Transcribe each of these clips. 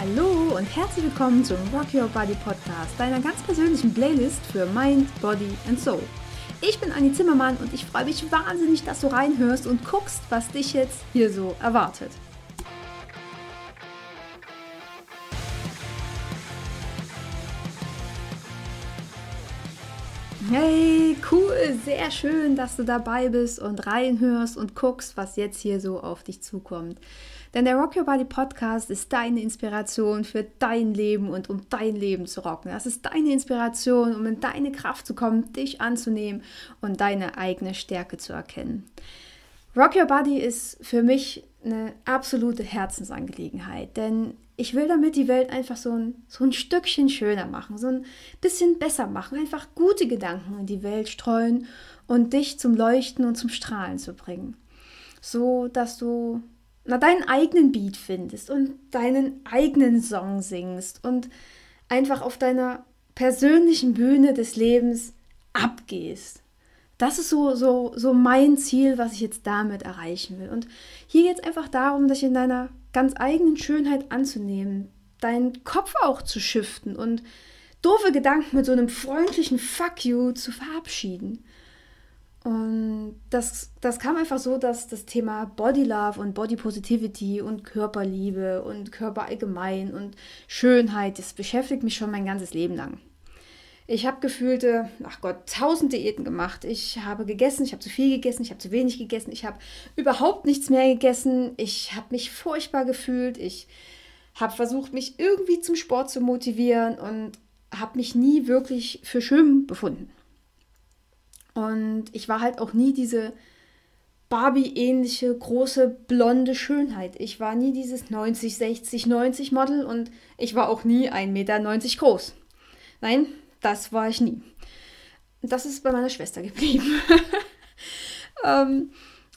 Hallo und herzlich willkommen zum Rock Your Body Podcast, deiner ganz persönlichen Playlist für Mind, Body and Soul. Ich bin Anni Zimmermann und ich freue mich wahnsinnig, dass du reinhörst und guckst, was dich jetzt hier so erwartet. Hey, cool, sehr schön, dass du dabei bist und reinhörst und guckst, was jetzt hier so auf dich zukommt. Denn der Rock Your Body Podcast ist deine Inspiration für dein Leben und um dein Leben zu rocken. Das ist deine Inspiration, um in deine Kraft zu kommen, dich anzunehmen und deine eigene Stärke zu erkennen. Rock Your Body ist für mich eine absolute Herzensangelegenheit, denn ich will damit die Welt einfach so ein, so ein Stückchen schöner machen, so ein bisschen besser machen, einfach gute Gedanken in die Welt streuen und dich zum Leuchten und zum Strahlen zu bringen. So, dass du na, deinen eigenen Beat findest und deinen eigenen Song singst und einfach auf deiner persönlichen Bühne des Lebens abgehst. Das ist so, so, so mein Ziel, was ich jetzt damit erreichen will. Und hier geht es einfach darum, dich in deiner ganz eigenen Schönheit anzunehmen, deinen Kopf auch zu shiften und doofe Gedanken mit so einem freundlichen Fuck you zu verabschieden. Und das, das kam einfach so, dass das Thema Body Love und Body Positivity und Körperliebe und Körper allgemein und Schönheit, das beschäftigt mich schon mein ganzes Leben lang. Ich habe gefühlte, ach Gott, tausend Diäten gemacht. Ich habe gegessen, ich habe zu viel gegessen, ich habe zu wenig gegessen, ich habe überhaupt nichts mehr gegessen. Ich habe mich furchtbar gefühlt. Ich habe versucht, mich irgendwie zum Sport zu motivieren und habe mich nie wirklich für schön befunden. Und ich war halt auch nie diese Barbie-ähnliche große blonde Schönheit. Ich war nie dieses 90, 60, 90 Model und ich war auch nie 1,90 Meter groß. Nein, das war ich nie. Das ist bei meiner Schwester geblieben. ähm,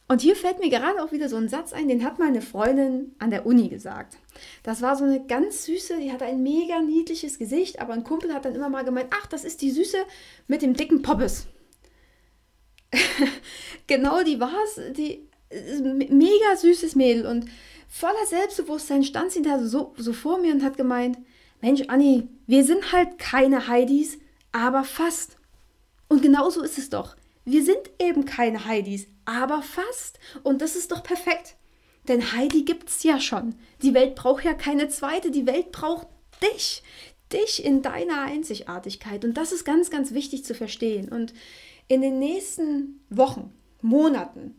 und hier fällt mir gerade auch wieder so ein Satz ein, den hat meine Freundin an der Uni gesagt. Das war so eine ganz süße, die hatte ein mega niedliches Gesicht, aber ein Kumpel hat dann immer mal gemeint, ach, das ist die Süße mit dem dicken Poppes. genau, die war es, die mega süßes Mädel und voller Selbstbewusstsein stand sie da so, so vor mir und hat gemeint, Mensch, Anni, wir sind halt keine Heidis, aber fast. Und genau so ist es doch. Wir sind eben keine Heidis, aber fast. Und das ist doch perfekt. Denn Heidi gibt's ja schon. Die Welt braucht ja keine zweite. Die Welt braucht dich. Dich in deiner Einzigartigkeit. Und das ist ganz, ganz wichtig zu verstehen. Und in den nächsten Wochen, Monaten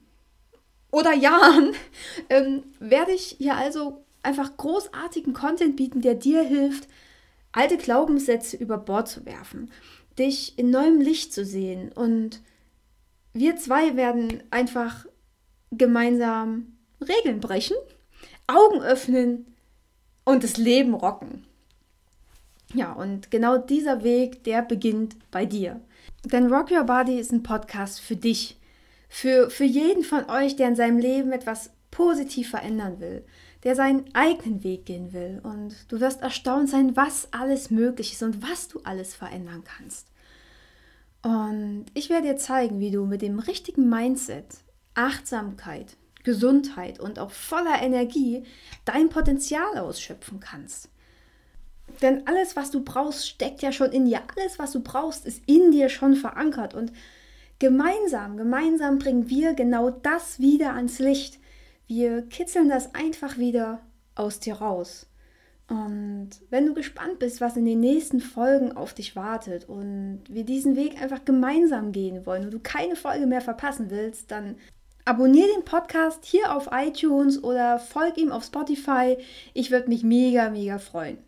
oder Jahren ähm, werde ich hier also einfach großartigen Content bieten, der dir hilft, alte Glaubenssätze über Bord zu werfen, dich in neuem Licht zu sehen. Und wir zwei werden einfach gemeinsam Regeln brechen, Augen öffnen und das Leben rocken. Ja, und genau dieser Weg, der beginnt bei dir. Denn Rock Your Body ist ein Podcast für dich. Für, für jeden von euch, der in seinem Leben etwas positiv verändern will der seinen eigenen Weg gehen will. Und du wirst erstaunt sein, was alles möglich ist und was du alles verändern kannst. Und ich werde dir zeigen, wie du mit dem richtigen Mindset, Achtsamkeit, Gesundheit und auch voller Energie dein Potenzial ausschöpfen kannst. Denn alles, was du brauchst, steckt ja schon in dir. Alles, was du brauchst, ist in dir schon verankert. Und gemeinsam, gemeinsam bringen wir genau das wieder ans Licht. Wir kitzeln das einfach wieder aus dir raus. Und wenn du gespannt bist, was in den nächsten Folgen auf dich wartet und wir diesen Weg einfach gemeinsam gehen wollen und du keine Folge mehr verpassen willst, dann abonniere den Podcast hier auf iTunes oder folg ihm auf Spotify. Ich würde mich mega, mega freuen.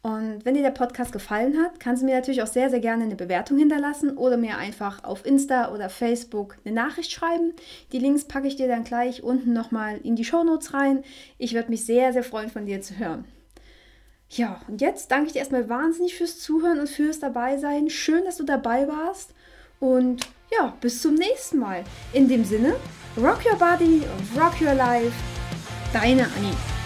Und wenn dir der Podcast gefallen hat, kannst du mir natürlich auch sehr, sehr gerne eine Bewertung hinterlassen oder mir einfach auf Insta oder Facebook eine Nachricht schreiben. Die Links packe ich dir dann gleich unten nochmal in die Shownotes rein. Ich würde mich sehr, sehr freuen, von dir zu hören. Ja, und jetzt danke ich dir erstmal wahnsinnig fürs Zuhören und fürs Dabeisein. Schön, dass du dabei warst. Und ja, bis zum nächsten Mal. In dem Sinne, rock your body rock your life. Deine Annie.